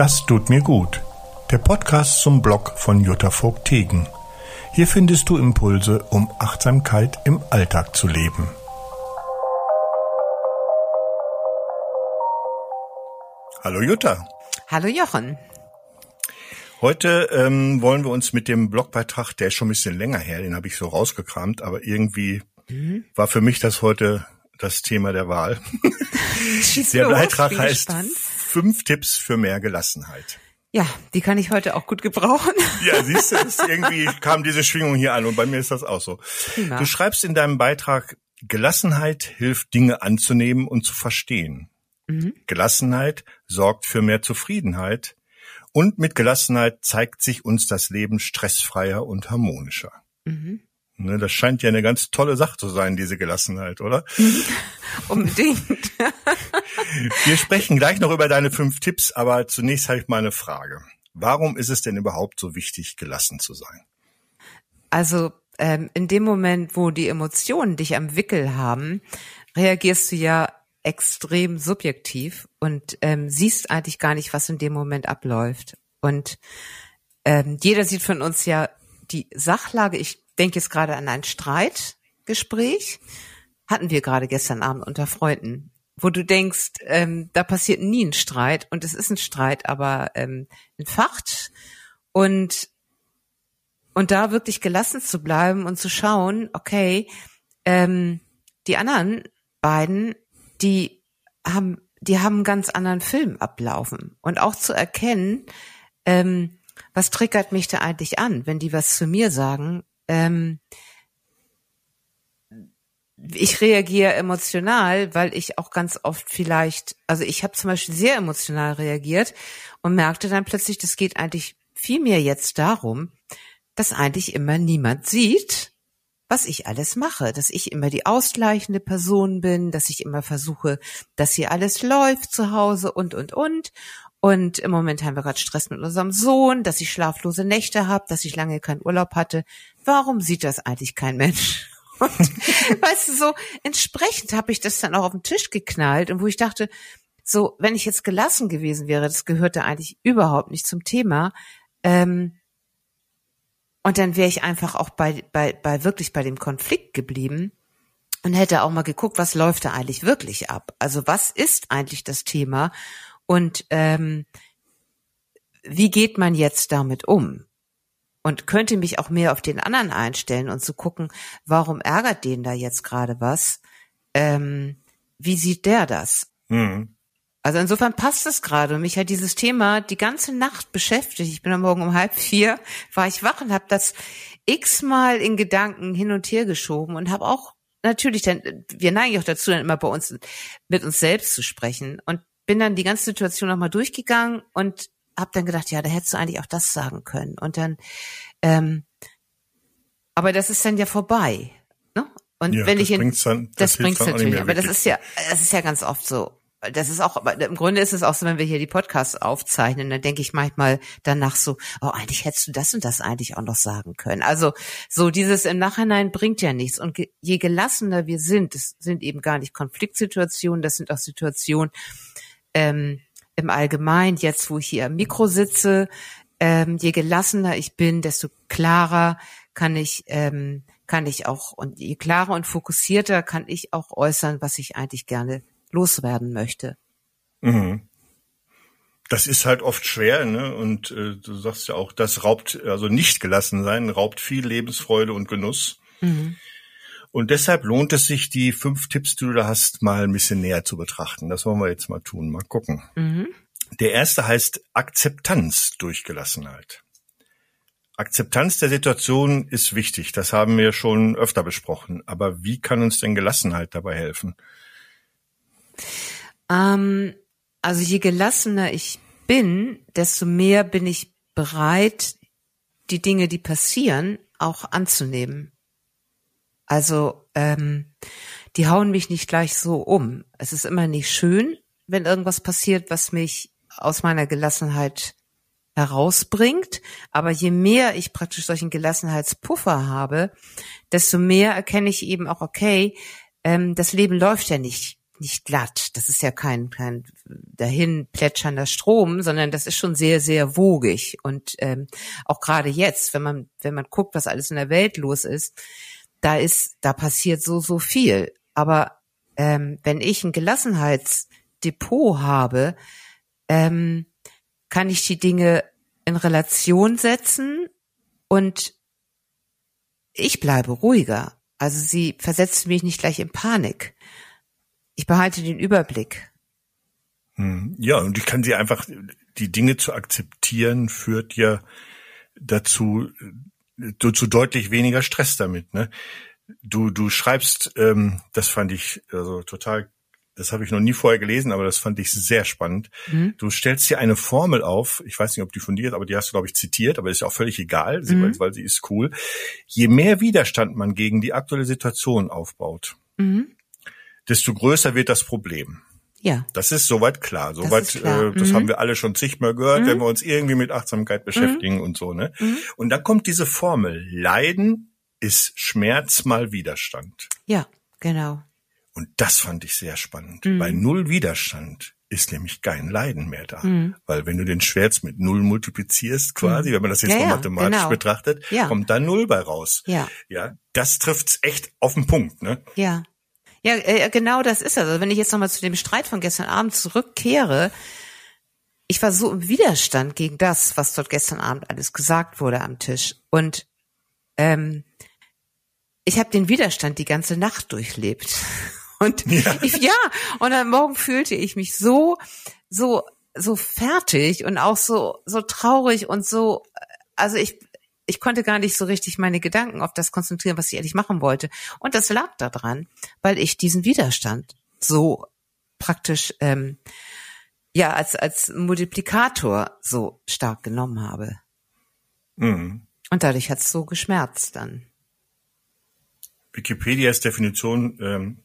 Das tut mir gut. Der Podcast zum Blog von Jutta Vogt-Tegen. Hier findest du Impulse, um Achtsamkeit im Alltag zu leben. Hallo Jutta. Hallo Jochen. Heute ähm, wollen wir uns mit dem Blogbeitrag, der ist schon ein bisschen länger her, den habe ich so rausgekramt, aber irgendwie mhm. war für mich das heute das Thema der Wahl. der Beitrag heißt. Fünf Tipps für mehr Gelassenheit. Ja, die kann ich heute auch gut gebrauchen. Ja, siehst du, irgendwie kam diese Schwingung hier an und bei mir ist das auch so. Prima. Du schreibst in deinem Beitrag, Gelassenheit hilft Dinge anzunehmen und zu verstehen. Mhm. Gelassenheit sorgt für mehr Zufriedenheit und mit Gelassenheit zeigt sich uns das Leben stressfreier und harmonischer. Mhm. Ne, das scheint ja eine ganz tolle Sache zu sein, diese Gelassenheit, oder? Unbedingt. Wir sprechen gleich noch über deine fünf Tipps, aber zunächst habe ich mal eine Frage. Warum ist es denn überhaupt so wichtig, gelassen zu sein? Also ähm, in dem Moment, wo die Emotionen dich am Wickel haben, reagierst du ja extrem subjektiv und ähm, siehst eigentlich gar nicht, was in dem Moment abläuft. Und ähm, jeder sieht von uns ja die Sachlage. Ich denke jetzt gerade an ein Streitgespräch. Hatten wir gerade gestern Abend unter Freunden, wo du denkst, ähm, da passiert nie ein Streit und es ist ein Streit, aber ähm, entfacht und und da wirklich gelassen zu bleiben und zu schauen, okay, ähm, die anderen beiden, die haben, die haben einen ganz anderen Film ablaufen und auch zu erkennen, ähm, was triggert mich da eigentlich an, wenn die was zu mir sagen, ähm, ich reagiere emotional, weil ich auch ganz oft vielleicht, also ich habe zum Beispiel sehr emotional reagiert und merkte dann plötzlich, das geht eigentlich viel mehr jetzt darum, dass eigentlich immer niemand sieht, was ich alles mache, dass ich immer die ausgleichende Person bin, dass ich immer versuche, dass hier alles läuft zu Hause und und und und im Moment haben wir gerade Stress mit unserem Sohn, dass ich schlaflose Nächte habe, dass ich lange keinen Urlaub hatte. Warum sieht das eigentlich kein Mensch? Und weißt du, so entsprechend habe ich das dann auch auf den Tisch geknallt und wo ich dachte, so, wenn ich jetzt gelassen gewesen wäre, das gehörte eigentlich überhaupt nicht zum Thema. Ähm, und dann wäre ich einfach auch bei, bei, bei wirklich bei dem Konflikt geblieben und hätte auch mal geguckt, was läuft da eigentlich wirklich ab? Also was ist eigentlich das Thema? Und ähm, wie geht man jetzt damit um? Und könnte mich auch mehr auf den anderen einstellen und zu gucken, warum ärgert den da jetzt gerade was? Ähm, wie sieht der das? Mhm. Also insofern passt es gerade. Und mich hat dieses Thema die ganze Nacht beschäftigt. Ich bin am Morgen um halb vier, war ich wach und habe das x-mal in Gedanken hin und her geschoben und habe auch natürlich dann, wir neigen auch dazu, dann immer bei uns mit uns selbst zu sprechen. Und bin dann die ganze Situation nochmal durchgegangen und habe dann gedacht, ja, da hättest du eigentlich auch das sagen können. Und dann, ähm, aber das ist dann ja vorbei. Ne? Und ja, wenn ich in, dann, das, das bringt's natürlich, aber das ist ja, das ist ja ganz oft so. Das ist auch, aber im Grunde ist es auch so, wenn wir hier die Podcasts aufzeichnen, dann denke ich manchmal danach so, oh, eigentlich hättest du das und das eigentlich auch noch sagen können. Also so dieses im Nachhinein bringt ja nichts. Und je gelassener wir sind, das sind eben gar nicht Konfliktsituationen, das sind auch Situationen, ähm, im Allgemeinen, jetzt wo ich hier am Mikro sitze, ähm, je gelassener ich bin, desto klarer kann ich, ähm, kann ich auch, und je klarer und fokussierter kann ich auch äußern, was ich eigentlich gerne loswerden möchte. Mhm. Das ist halt oft schwer, ne? Und äh, du sagst ja auch, das raubt, also nicht gelassen sein, raubt viel Lebensfreude und Genuss. Mhm. Und deshalb lohnt es sich, die fünf Tipps, die du da hast, mal ein bisschen näher zu betrachten. Das wollen wir jetzt mal tun. Mal gucken. Mhm. Der erste heißt Akzeptanz durch Gelassenheit. Akzeptanz der Situation ist wichtig. Das haben wir schon öfter besprochen. Aber wie kann uns denn Gelassenheit dabei helfen? Ähm, also je gelassener ich bin, desto mehr bin ich bereit, die Dinge, die passieren, auch anzunehmen. Also ähm, die hauen mich nicht gleich so um. Es ist immer nicht schön, wenn irgendwas passiert, was mich aus meiner Gelassenheit herausbringt. Aber je mehr ich praktisch solchen Gelassenheitspuffer habe, desto mehr erkenne ich eben auch, okay, ähm, das Leben läuft ja nicht nicht glatt. Das ist ja kein, kein dahin plätschernder Strom, sondern das ist schon sehr, sehr wogig. Und ähm, auch gerade jetzt, wenn man, wenn man guckt, was alles in der Welt los ist, da ist, da passiert so, so viel. Aber ähm, wenn ich ein Gelassenheitsdepot habe, ähm, kann ich die Dinge in Relation setzen und ich bleibe ruhiger. Also sie versetzt mich nicht gleich in Panik. Ich behalte den Überblick. Hm. Ja, und ich kann sie einfach, die Dinge zu akzeptieren, führt ja dazu, zu deutlich weniger Stress damit. Ne? Du, du schreibst, ähm, das fand ich also total das habe ich noch nie vorher gelesen, aber das fand ich sehr spannend. Mhm. Du stellst hier eine Formel auf, ich weiß nicht, ob die von dir ist, aber die hast du, glaube ich, zitiert, aber ist ja auch völlig egal, mhm. weil, sie ist cool. Je mehr Widerstand man gegen die aktuelle Situation aufbaut, mhm. desto größer wird das Problem. Ja. Das ist soweit klar. Soweit, das, klar. Äh, das mhm. haben wir alle schon zigmal gehört, mhm. wenn wir uns irgendwie mit Achtsamkeit beschäftigen mhm. und so, ne? Mhm. Und dann kommt diese Formel. Leiden ist Schmerz mal Widerstand. Ja, genau. Und das fand ich sehr spannend. Mhm. Bei Null Widerstand ist nämlich kein Leiden mehr da. Mhm. Weil wenn du den Schmerz mit Null multiplizierst, quasi, mhm. wenn man das jetzt ja, mal mathematisch genau. betrachtet, ja. kommt da Null bei raus. Ja. Ja, das trifft's echt auf den Punkt, ne? Ja. Ja, äh, genau das ist Also wenn ich jetzt nochmal zu dem Streit von gestern Abend zurückkehre, ich war so im Widerstand gegen das, was dort gestern Abend alles gesagt wurde am Tisch. Und ähm, ich habe den Widerstand die ganze Nacht durchlebt. Und ja. ich, ja, und am Morgen fühlte ich mich so, so, so fertig und auch so, so traurig und so, also ich, ich konnte gar nicht so richtig meine Gedanken auf das konzentrieren, was ich eigentlich machen wollte. Und das lag daran, weil ich diesen Widerstand so praktisch ähm, ja als als Multiplikator so stark genommen habe. Mhm. Und dadurch hat's so geschmerzt dann. Wikipedias Definition ähm,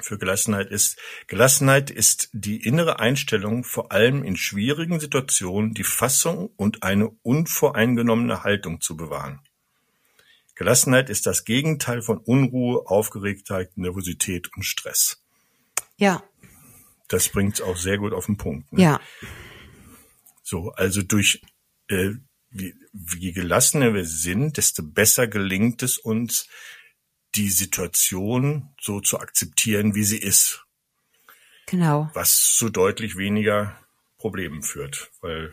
für Gelassenheit ist, Gelassenheit ist die innere Einstellung, vor allem in schwierigen Situationen die Fassung und eine unvoreingenommene Haltung zu bewahren. Gelassenheit ist das Gegenteil von Unruhe, Aufgeregtheit, Nervosität und Stress. Ja. Das bringt es auch sehr gut auf den Punkt. Ne? Ja. So, also durch äh, wie, wie gelassener wir sind, desto besser gelingt es uns, die Situation so zu akzeptieren, wie sie ist. Genau. Was zu deutlich weniger Problemen führt, weil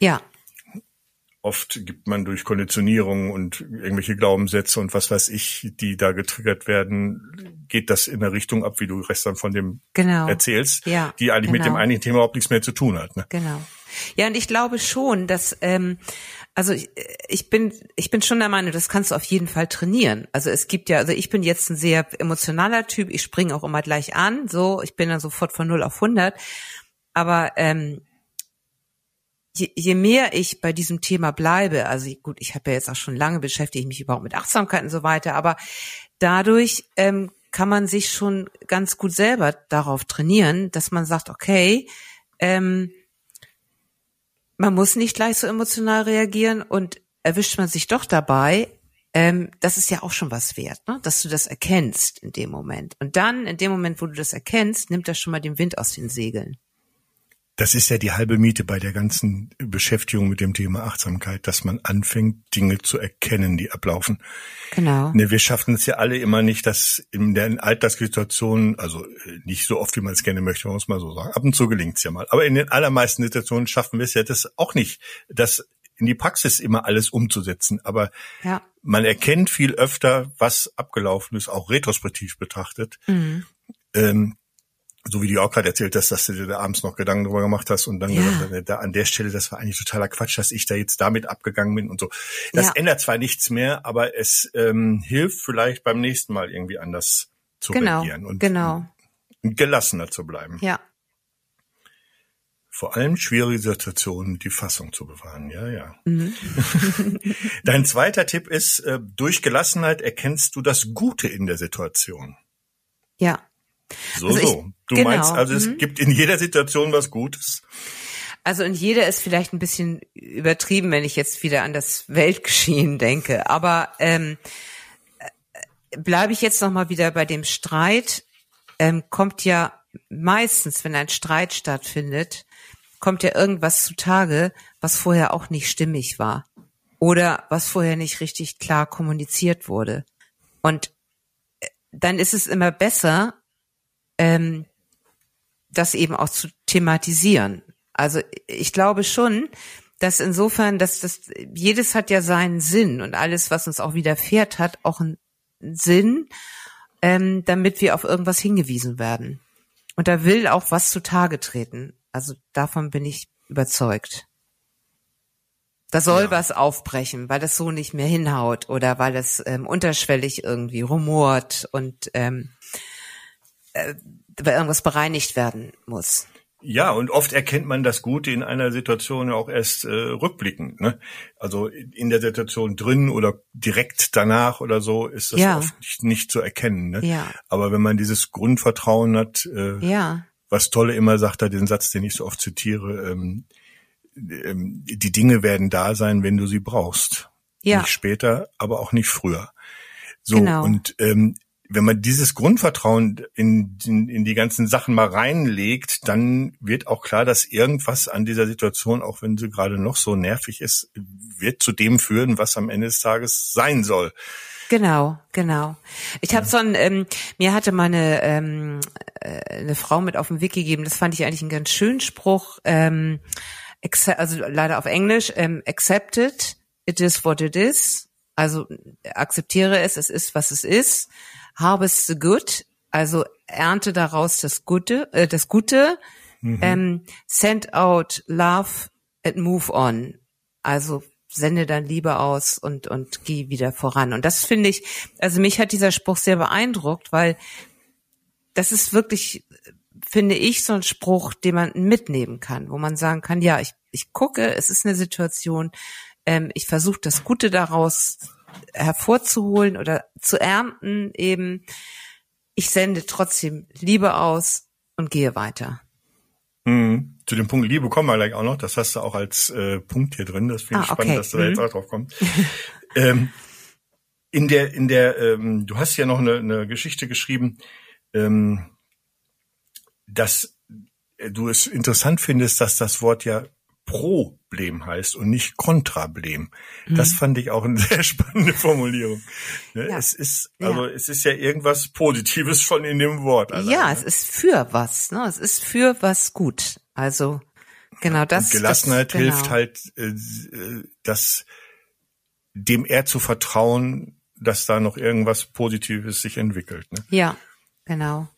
ja. oft gibt man durch Konditionierung und irgendwelche Glaubenssätze und was weiß ich, die da getriggert werden, geht das in der Richtung ab, wie du gestern von dem genau. erzählst, ja, die eigentlich genau. mit dem eigentlichen Thema überhaupt nichts mehr zu tun hat. Ne? Genau. Ja, und ich glaube schon, dass ähm, also ich, ich bin ich bin schon der Meinung, das kannst du auf jeden Fall trainieren. Also es gibt ja, also ich bin jetzt ein sehr emotionaler Typ. Ich springe auch immer gleich an, so ich bin dann sofort von 0 auf 100. Aber ähm, je, je mehr ich bei diesem Thema bleibe, also gut, ich habe ja jetzt auch schon lange beschäftigt mich überhaupt mit Achtsamkeit und so weiter, aber dadurch ähm, kann man sich schon ganz gut selber darauf trainieren, dass man sagt, okay, ähm, man muss nicht gleich so emotional reagieren und erwischt man sich doch dabei, ähm, das ist ja auch schon was wert, ne? dass du das erkennst in dem Moment. Und dann, in dem Moment, wo du das erkennst, nimmt das schon mal den Wind aus den Segeln. Das ist ja die halbe Miete bei der ganzen Beschäftigung mit dem Thema Achtsamkeit, dass man anfängt, Dinge zu erkennen, die ablaufen. Genau. Ne, wir schaffen es ja alle immer nicht, dass in der Alltagssituation, also äh, nicht so oft, wie man es gerne möchte, man muss mal so sagen. Ab und zu gelingt es ja mal. Aber in den allermeisten Situationen schaffen wir es ja das auch nicht, das in die Praxis immer alles umzusetzen. Aber ja. man erkennt viel öfter, was abgelaufen ist, auch retrospektiv betrachtet. Mhm. Ähm, so wie du auch gerade erzählt hast, dass du dir da abends noch Gedanken drüber gemacht hast und dann ja. gesagt, da an der Stelle, das war eigentlich totaler Quatsch, dass ich da jetzt damit abgegangen bin und so. Das ja. ändert zwar nichts mehr, aber es ähm, hilft vielleicht beim nächsten Mal irgendwie anders zu genau, reagieren und, genau. gelassener zu bleiben. Ja. Vor allem schwierige Situationen die Fassung zu bewahren. Ja, ja. Mhm. Dein zweiter Tipp ist, äh, durch Gelassenheit erkennst du das Gute in der Situation. Ja. So, also so. Du genau. meinst also, es mhm. gibt in jeder Situation was Gutes? Also in jeder ist vielleicht ein bisschen übertrieben, wenn ich jetzt wieder an das Weltgeschehen denke. Aber ähm, äh, bleibe ich jetzt noch mal wieder bei dem Streit, ähm, kommt ja meistens, wenn ein Streit stattfindet, kommt ja irgendwas zutage, was vorher auch nicht stimmig war oder was vorher nicht richtig klar kommuniziert wurde. Und äh, dann ist es immer besser, ähm, das eben auch zu thematisieren. Also ich glaube schon, dass insofern, dass das jedes hat ja seinen Sinn und alles, was uns auch widerfährt, hat auch einen Sinn, ähm, damit wir auf irgendwas hingewiesen werden. Und da will auch was zutage treten. Also davon bin ich überzeugt. Da soll ja. was aufbrechen, weil das so nicht mehr hinhaut oder weil es ähm, unterschwellig irgendwie rumort und ähm, äh, weil irgendwas bereinigt werden muss. Ja, und oft erkennt man das Gute in einer Situation auch erst äh, rückblickend. Ne? Also in der Situation drin oder direkt danach oder so ist das ja. oft nicht, nicht, zu erkennen. Ne? Ja. Aber wenn man dieses Grundvertrauen hat, äh, ja. was Tolle immer sagt, da den Satz, den ich so oft zitiere, ähm, ähm, die Dinge werden da sein, wenn du sie brauchst. Ja. Nicht später, aber auch nicht früher. So, genau. und ähm, wenn man dieses Grundvertrauen in, in, in die ganzen Sachen mal reinlegt, dann wird auch klar, dass irgendwas an dieser Situation, auch wenn sie gerade noch so nervig ist, wird zu dem führen, was am Ende des Tages sein soll. Genau, genau. Ich habe so ein, ähm, mir hatte meine ähm, äh, eine Frau mit auf den Weg gegeben. Das fand ich eigentlich einen ganz schönen Spruch. Ähm, also leider auf Englisch. Ähm, accepted, it is what it is. Also akzeptiere es, es ist was es ist harvest the good, also ernte daraus das Gute, äh, das Gute, mhm. ähm, send out love and move on. Also sende dann Liebe aus und, und geh wieder voran. Und das finde ich, also mich hat dieser Spruch sehr beeindruckt, weil das ist wirklich, finde ich, so ein Spruch, den man mitnehmen kann, wo man sagen kann, ja, ich, ich gucke, es ist eine Situation, ähm, ich versuche das Gute daraus hervorzuholen oder zu ernten eben. Ich sende trotzdem Liebe aus und gehe weiter. Mhm. Zu dem Punkt Liebe kommen wir gleich auch noch. Das hast du auch als äh, Punkt hier drin. Das finde ich ah, spannend, dass du mhm. da jetzt mhm. auch drauf kommst. ähm, in der, in der, ähm, du hast ja noch eine, eine Geschichte geschrieben, ähm, dass du es interessant findest, dass das Wort ja Problem heißt und nicht Kontrablem. Mhm. Das fand ich auch eine sehr spannende Formulierung. Ne, ja. Es ist, also ja. es ist ja irgendwas Positives schon in dem Wort. Allein, ja, es ist für was, ne? Es ist für was gut. Also, genau das. Und Gelassenheit das, genau. hilft halt, äh, das, dem eher zu vertrauen, dass da noch irgendwas Positives sich entwickelt. Ne? Ja, genau.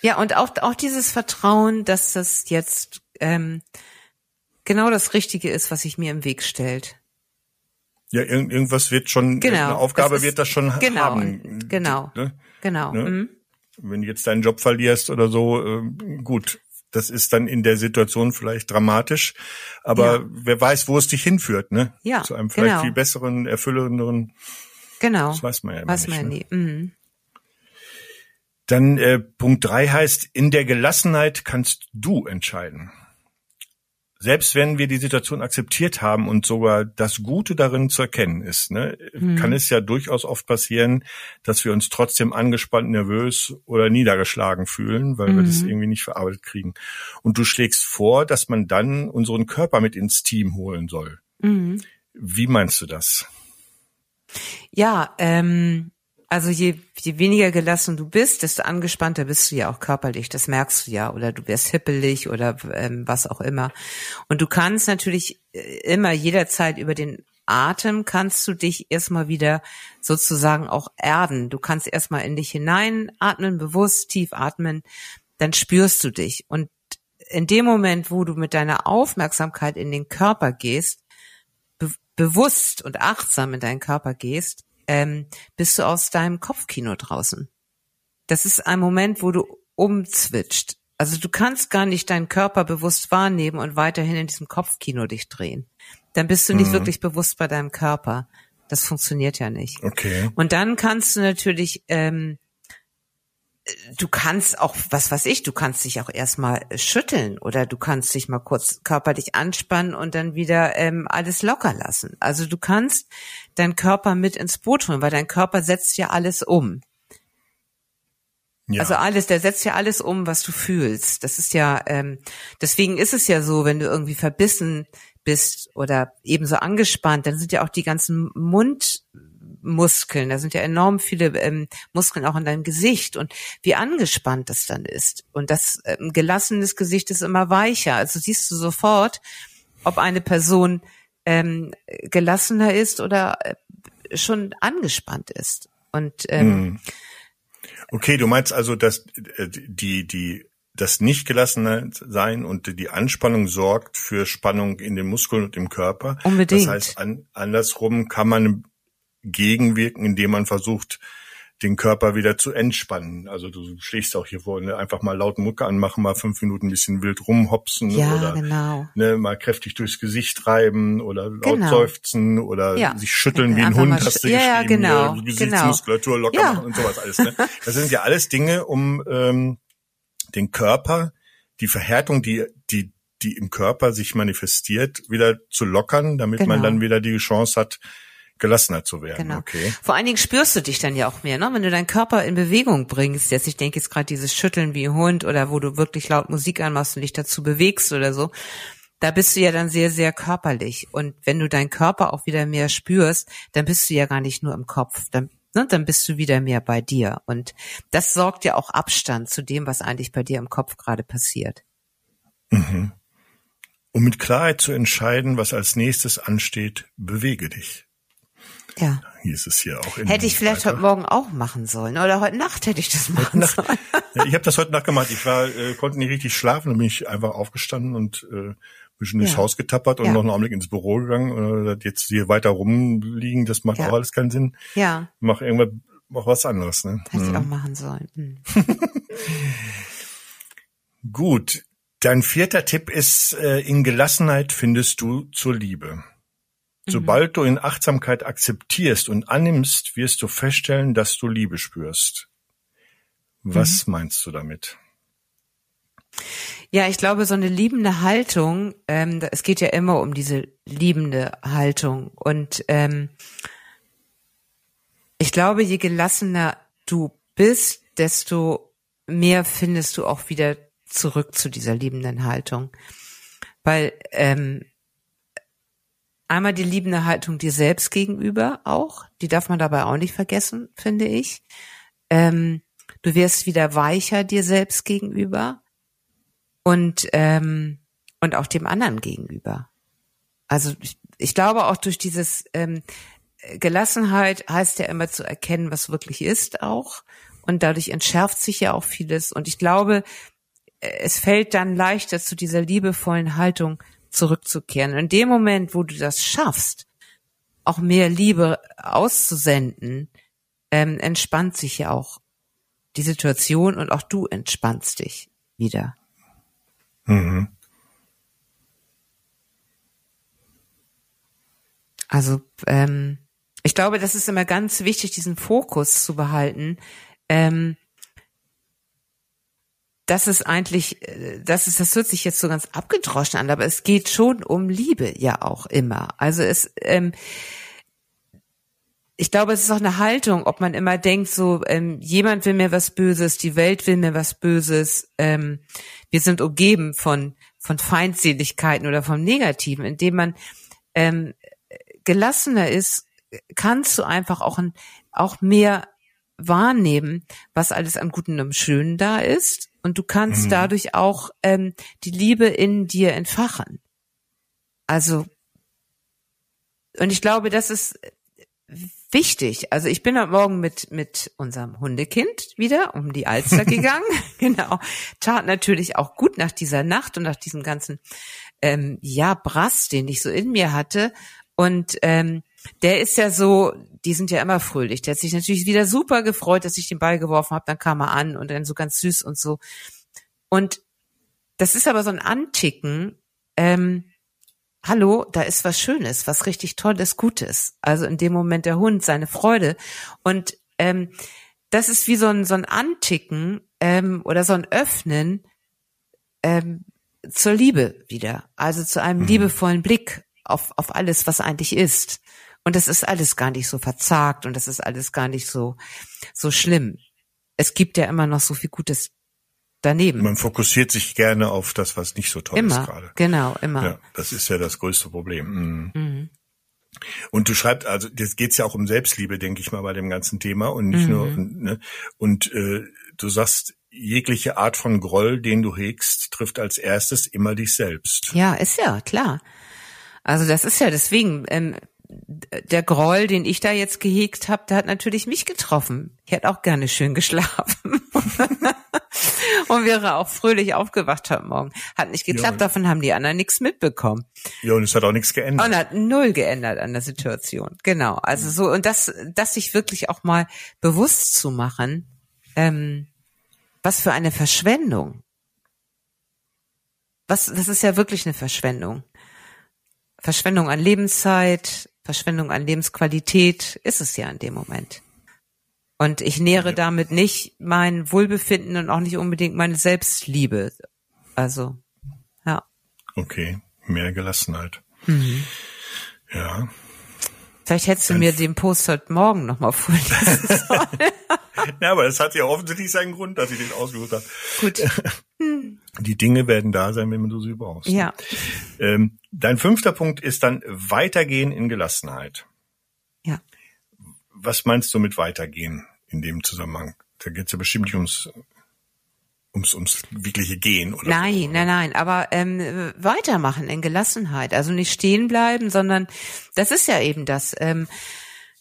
Ja, und auch, auch dieses Vertrauen, dass das jetzt ähm, genau das Richtige ist, was sich mir im Weg stellt. Ja, irgend, irgendwas wird schon, genau, eine Aufgabe ist, wird das schon genau, haben. Genau, ne? genau. Ne? Mhm. Wenn du jetzt deinen Job verlierst oder so, äh, gut, das ist dann in der Situation vielleicht dramatisch, aber ja. wer weiß, wo es dich hinführt, ne? Ja, Zu einem vielleicht genau. viel besseren, erfüllenderen. Genau. Das weiß man ja immer weiß nicht. Man ne? nie. Mhm. Dann äh, Punkt drei heißt, in der Gelassenheit kannst du entscheiden selbst wenn wir die Situation akzeptiert haben und sogar das Gute darin zu erkennen ist, ne, mhm. kann es ja durchaus oft passieren, dass wir uns trotzdem angespannt, nervös oder niedergeschlagen fühlen, weil mhm. wir das mhm. irgendwie nicht verarbeitet kriegen. Und du schlägst vor, dass man dann unseren Körper mit ins Team holen soll. Mhm. Wie meinst du das? Ja, ähm, also je, je weniger gelassen du bist, desto angespannter bist du ja auch körperlich. Das merkst du ja. Oder du wirst hippelig oder ähm, was auch immer. Und du kannst natürlich äh, immer jederzeit über den Atem kannst du dich erstmal wieder sozusagen auch erden. Du kannst erstmal in dich hineinatmen, bewusst tief atmen, dann spürst du dich. Und in dem Moment, wo du mit deiner Aufmerksamkeit in den Körper gehst, be bewusst und achtsam in deinen Körper gehst, ähm, bist du aus deinem Kopfkino draußen. Das ist ein Moment, wo du umzwitscht. Also du kannst gar nicht deinen Körper bewusst wahrnehmen und weiterhin in diesem Kopfkino dich drehen. Dann bist du nicht mhm. wirklich bewusst bei deinem Körper. Das funktioniert ja nicht. Okay. Und dann kannst du natürlich ähm, du kannst auch, was weiß ich, du kannst dich auch erstmal schütteln oder du kannst dich mal kurz körperlich anspannen und dann wieder ähm, alles locker lassen. Also du kannst deinen Körper mit ins Boot holen, weil dein Körper setzt ja alles um. Ja. Also alles, der setzt ja alles um, was du fühlst. Das ist ja, ähm, deswegen ist es ja so, wenn du irgendwie verbissen bist oder ebenso angespannt, dann sind ja auch die ganzen Mundmuskeln, da sind ja enorm viele ähm, Muskeln auch in deinem Gesicht und wie angespannt das dann ist. Und das ähm, gelassenes Gesicht ist immer weicher. Also siehst du sofort, ob eine Person ähm, gelassener ist oder äh, schon angespannt ist. Und ähm, hm. Okay, du meinst also, dass äh, die, die, das nicht gelassene sein und die Anspannung sorgt für Spannung in den Muskeln und im Körper. Unbedingt. Das heißt, an, andersrum kann man gegenwirken, indem man versucht, den Körper wieder zu entspannen. Also du schlägst auch hier vor, ne, einfach mal laut Mucke anmachen, mal fünf Minuten ein bisschen wild rumhopsen ja, oder genau. ne, mal kräftig durchs Gesicht reiben oder laut genau. seufzen oder ja. sich schütteln wie ein Hund, hast du ja, geschrieben, ja, genau. Ne, Gesichtsmuskulatur locker ja. machen und sowas alles. Ne? Das sind ja alles Dinge, um ähm, den Körper, die Verhärtung, die, die, die im Körper sich manifestiert, wieder zu lockern, damit genau. man dann wieder die Chance hat, gelassener zu werden. Genau. Okay. Vor allen Dingen spürst du dich dann ja auch mehr, ne? Wenn du deinen Körper in Bewegung bringst, jetzt ich denke jetzt gerade dieses Schütteln wie Hund oder wo du wirklich laut Musik anmachst und dich dazu bewegst oder so, da bist du ja dann sehr, sehr körperlich. Und wenn du deinen Körper auch wieder mehr spürst, dann bist du ja gar nicht nur im Kopf. Dann, ne, dann bist du wieder mehr bei dir. Und das sorgt ja auch Abstand zu dem, was eigentlich bei dir im Kopf gerade passiert. Mhm. Um mit Klarheit zu entscheiden, was als nächstes ansteht, bewege dich. Ja. Hieß es hier auch. Hätte ich vielleicht heute Morgen auch machen sollen oder heute Nacht hätte ich das machen Nacht, sollen. Ja, ich habe das heute Nacht gemacht. Ich war, äh, konnte nicht richtig schlafen, dann bin ich einfach aufgestanden und äh, bisschen durchs Ja. Haus getappert und Ja. noch einen Augenblick ins Büro gegangen. Äh, jetzt hier weiter rumliegen, das macht auch alles keinen Sinn. Ja, Mach irgendwas, mach was anderes. Ne? hätte ich Mhm. auch machen sollen. Hm. Gut. Dein vierter Tipp ist, äh, in Gelassenheit findest du zur Liebe. Sobald du in Achtsamkeit akzeptierst und annimmst, wirst du feststellen, dass du Liebe spürst. Was meinst du damit? Ja, ich glaube, so eine liebende Haltung, ähm, es geht ja immer um diese liebende Haltung. Und ähm, ich glaube, je gelassener du bist, desto mehr findest du auch wieder zurück zu dieser liebenden Haltung. Weil ähm, einmal die liebende Haltung dir selbst gegenüber auch, die darf man dabei auch nicht vergessen, finde ich. Ähm, du wirst wieder weicher dir selbst gegenüber und ähm, und auch dem anderen gegenüber. Also ich, ich glaube auch durch dieses ähm, Gelassenheit heißt ja immer zu erkennen, was wirklich ist auch und dadurch entschärft sich ja auch vieles und ich glaube, äh, es fällt dann leichter zu dieser liebevollen Haltung zurückzukehren. Und in dem Moment, wo du das schaffst, auch mehr Liebe auszusenden, ähm, entspannt sich ja auch die Situation und auch du entspannst dich wieder. Mhm. Also ähm, ich glaube, das ist immer ganz wichtig, diesen Fokus zu behalten. Ähm, das ist eigentlich, äh, das ist, das hört sich jetzt so ganz abgedroschen an, aber es geht schon um Liebe ja auch immer. Also es, ähm, ich glaube, es ist auch eine Haltung, ob man immer denkt, so ähm, jemand will mir was Böses, die Welt will mir was Böses, ähm, wir sind umgeben von von Feindseligkeiten oder vom Negativen, indem man ähm, gelassener ist, kannst du einfach auch ein, auch mehr wahrnehmen, was alles an Guten und Schönen da ist, und du kannst Mhm. dadurch auch ähm, die Liebe in dir entfachen. Also und ich glaube, das ist wichtig. Also ich bin heute Morgen mit mit unserem Hundekind wieder um die Alster gegangen. genau. Tat natürlich auch gut nach dieser Nacht und nach diesem ganzen ähm, ja Brass, den ich so in mir hatte. Und ähm, der ist ja so, die sind ja immer fröhlich. Der hat sich natürlich wieder super gefreut, dass ich den Ball geworfen habe. Dann kam er an und dann so ganz süß und so. Und das ist aber so ein Anticken. Ähm, hallo, da ist was Schönes, was richtig Tolles, Gutes. Also in dem Moment der Hund, seine Freude. Und ähm, das ist wie so ein, so ein Anticken ähm, oder so ein Öffnen ähm, zur Liebe wieder. Also zu einem liebevollen Blick auf, auf alles, was eigentlich ist. Und das ist alles gar nicht so verzagt und das ist alles gar nicht so, so schlimm. es gibt ja immer noch so viel Gutes daneben. Man fokussiert sich gerne auf das, was nicht so toll immer, ist gerade. Genau, immer. Ja, das ist ja das größte Problem. Mhm. Mhm. Und du schreibst, also das geht's ja auch um Selbstliebe, denke ich mal, bei dem ganzen Thema und nicht mhm. nur ne? und äh, du sagst, jegliche Art von Groll, den du hegst, trifft als erstes immer dich selbst. Ja, ist ja klar. Also das ist ja deswegen ähm, der Groll, den ich da jetzt gehegt habe, der hat natürlich mich getroffen. Ich hätte auch gerne schön geschlafen. und wäre auch fröhlich aufgewacht heute Morgen. Hat nicht geklappt, ja. davon haben die anderen nichts mitbekommen. Ja, und es hat auch nichts geändert. Und hat null geändert an der Situation. Genau. Also so, und das, das sich wirklich auch mal bewusst zu machen, ähm, was für eine Verschwendung. Was, das ist ja wirklich eine Verschwendung. Verschwendung an Lebenszeit, Verschwendung an Lebensqualität ist es ja in dem Moment. Und ich nähere ja. damit nicht mein Wohlbefinden und auch nicht unbedingt meine Selbstliebe. Also, ja. Okay, mehr Gelassenheit. Mhm. Ja. Vielleicht hättest du Dann mir den Post heute Morgen nochmal vorlesen sollen. ja, aber es hat ja offensichtlich seinen Grund, dass ich den ausgesucht habe. Gut. Die Dinge werden da sein, wenn du sie brauchst. Ja. Ähm, dein fünfter Punkt ist dann weitergehen in Gelassenheit. Ja. Was meinst du mit weitergehen in dem Zusammenhang? Da geht es ja bestimmt nicht ums ums ums wirkliche Gehen oder nein so. nein nein aber ähm, weitermachen in Gelassenheit also nicht stehen bleiben sondern das ist ja eben das ähm,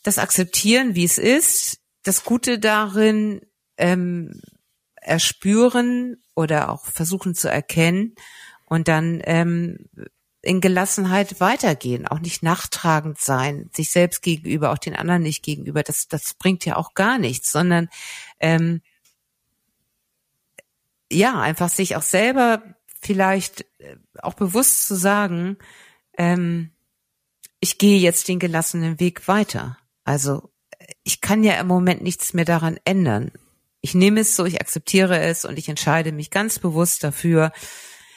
das akzeptieren wie es ist das Gute darin ähm, erspüren oder auch versuchen zu erkennen und dann ähm, in Gelassenheit weitergehen, auch nicht nachtragend sein, sich selbst gegenüber, auch den anderen nicht gegenüber. Das, das bringt ja auch gar nichts, sondern ähm, ja, einfach sich auch selber vielleicht äh, auch bewusst zu sagen, ähm, ich gehe jetzt den gelassenen Weg weiter. Also ich kann ja im Moment nichts mehr daran ändern ich nehme es so, ich akzeptiere es und ich entscheide mich ganz bewusst dafür.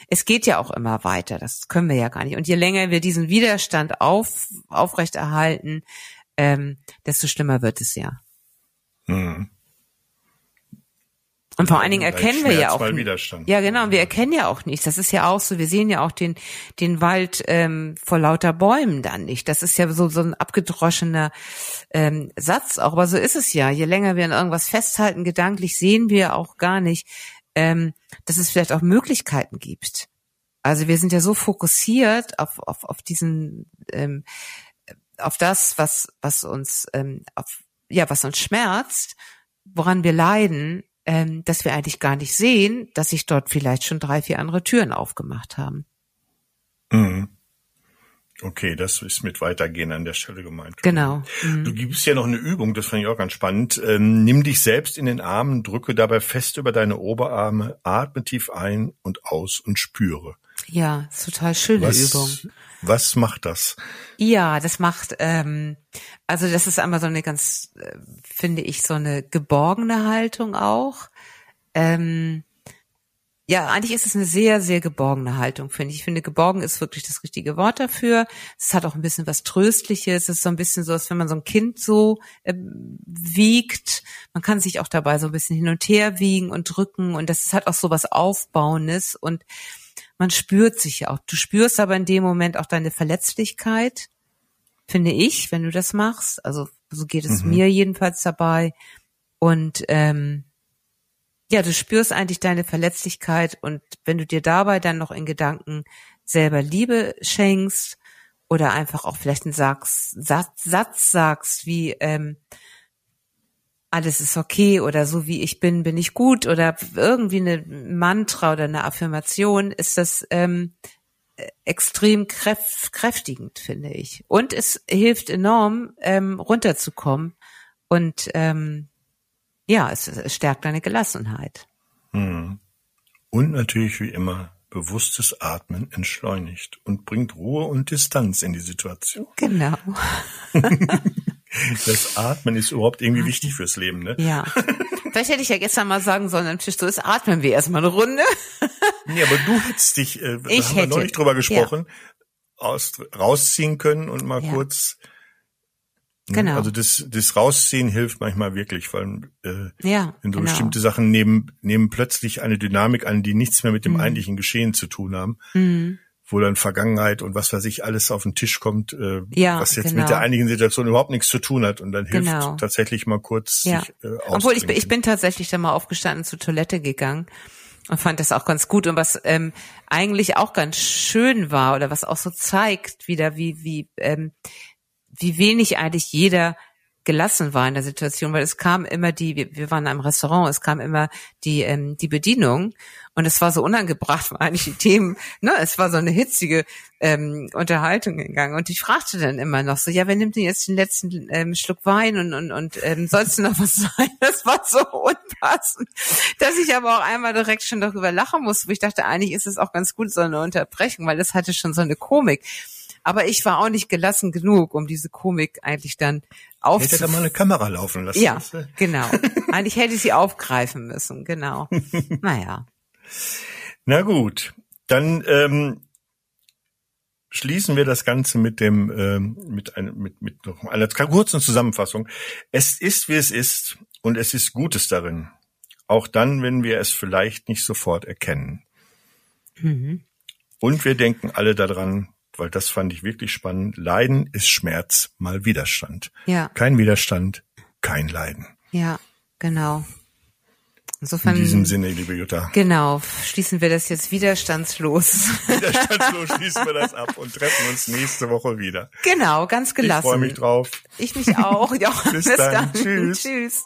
Es geht ja auch immer weiter, das können wir ja gar nicht. Und je länger wir diesen Widerstand auf, aufrechterhalten, ähm, desto schlimmer wird es ja. Mhm. Und vor allen Dingen erkennen wir ja auch. Widerstand. Ja, genau. Wir erkennen ja auch nichts. Das ist ja auch so. Wir sehen ja auch den den Wald ähm, vor lauter Bäumen dann nicht. Das ist ja so so ein abgedroschener ähm, Satz. Auch aber so ist es ja. Je länger wir an irgendwas festhalten, gedanklich sehen wir auch gar nicht, ähm, dass es vielleicht auch Möglichkeiten gibt. Also wir sind ja so fokussiert auf auf auf diesen ähm, auf das, was was uns ähm, auf ja was uns schmerzt, woran wir leiden ähm, dass wir eigentlich gar nicht sehen, dass sich dort vielleicht schon drei, vier andere Türen aufgemacht haben. Mhm. Okay, das ist mit Weitergehen an der Stelle gemeint. Genau. Mhm. Du gibst ja noch eine Übung, das fand ich auch ganz spannend. Ähm, nimm dich selbst in den Armen, drücke dabei fest über deine Oberarme, atme tief ein und aus und spüre. Ja, total schöne was, Übung. Was macht das? Ja, das macht, ähm, also das ist einmal so eine ganz, äh, finde ich, so eine geborgene Haltung auch. Ähm, ja, eigentlich ist es eine sehr, sehr geborgene Haltung, finde ich. Ich finde, geborgen ist wirklich das richtige Wort dafür. Es hat auch ein bisschen was Tröstliches. Es ist so ein bisschen so, als wenn man so ein Kind so äh, wiegt. Man kann sich auch dabei so ein bisschen hin und her wiegen und drücken. Und das hat auch so was Aufbauendes. Und man spürt sich ja auch. Du spürst aber in dem Moment auch deine Verletzlichkeit, finde ich, wenn du das machst. Also so geht es mhm. mir jedenfalls dabei. Und ähm, ja, du spürst eigentlich deine Verletzlichkeit und wenn du dir dabei dann noch in Gedanken selber Liebe schenkst oder einfach auch vielleicht einen Satz, Satz, Satz sagst wie ähm, alles ist okay oder so wie ich bin, bin ich gut oder irgendwie eine Mantra oder eine Affirmation, ist das ähm, extrem kräf kräftigend, finde ich. Und es hilft enorm, ähm, runterzukommen und ähm, ja, es, es stärkt deine Gelassenheit. Hm. Und natürlich wie immer bewusstes Atmen entschleunigt und bringt Ruhe und Distanz in die Situation. Genau. das Atmen ist überhaupt irgendwie wichtig fürs Leben, ne? Ja. Vielleicht hätte ich ja gestern mal sagen sollen am Tisch, so ist atmen wir erstmal eine Runde. nee, aber du hättest dich, äh, ich haben hätte, wir neulich drüber gesprochen, ja. aus, rausziehen können und mal ja. kurz Ne? Genau. Also das, das Rausziehen hilft manchmal wirklich, weil äh, Ja, wenn so genau. bestimmte Sachen nehmen, nehmen plötzlich eine Dynamik an, die nichts mehr mit dem Mhm. eigentlichen Geschehen zu tun haben, wo dann Vergangenheit und was weiß ich alles auf den Tisch kommt, äh, Ja, was jetzt genau. mit der eigentlichen Situation überhaupt nichts zu tun hat und dann hilft Genau. tatsächlich mal kurz Ja. sich äh, Obwohl ich, bin- ich bin tatsächlich dann mal aufgestanden, zur Toilette gegangen und fand das auch ganz gut und was ähm, eigentlich auch ganz schön war oder was auch so zeigt wieder, wie wie ähm, wie wenig eigentlich jeder gelassen war in der Situation, weil es kam immer die, wir, wir waren in einem Restaurant, es kam immer die ähm, die Bedienung und es war so unangebracht, war eigentlich die Themen, ne, es war so eine hitzige ähm, Unterhaltung gegangen und ich fragte dann immer noch so, ja, wer nimmt denn jetzt den letzten ähm, Schluck Wein und und und ähm, sollst du noch was sein? Das war so unpassend, dass ich aber auch einmal direkt schon darüber lachen musste, wo ich dachte, eigentlich ist es auch ganz gut so eine Unterbrechung, weil das hatte schon so eine Komik. Aber ich war auch nicht gelassen genug, um diese Komik eigentlich dann Hätte da mal eine Kamera laufen lassen. Ja, genau. Eigentlich hätte ich sie aufgreifen müssen, genau. Naja. Na gut, dann ähm, schließen wir das Ganze mit dem ähm, mit einem mit mit noch einer kurzen Zusammenfassung. Es ist wie es ist und es ist Gutes darin, auch dann, wenn wir es vielleicht nicht sofort erkennen. Und wir denken alle daran, weil das fand ich wirklich spannend. Leiden ist Schmerz mal Widerstand. Ja, Kein Widerstand, kein Leiden. ja, genau. In Insofern, diesem Sinne, liebe Jutta, genau, schließen wir das jetzt widerstandslos. widerstandslos schließen wir das ab und treffen uns nächste Woche wieder. genau, ganz Ich gelassen. freue mich drauf. Ich mich auch. Ja, Bis dann. Tschüss. Tschüss.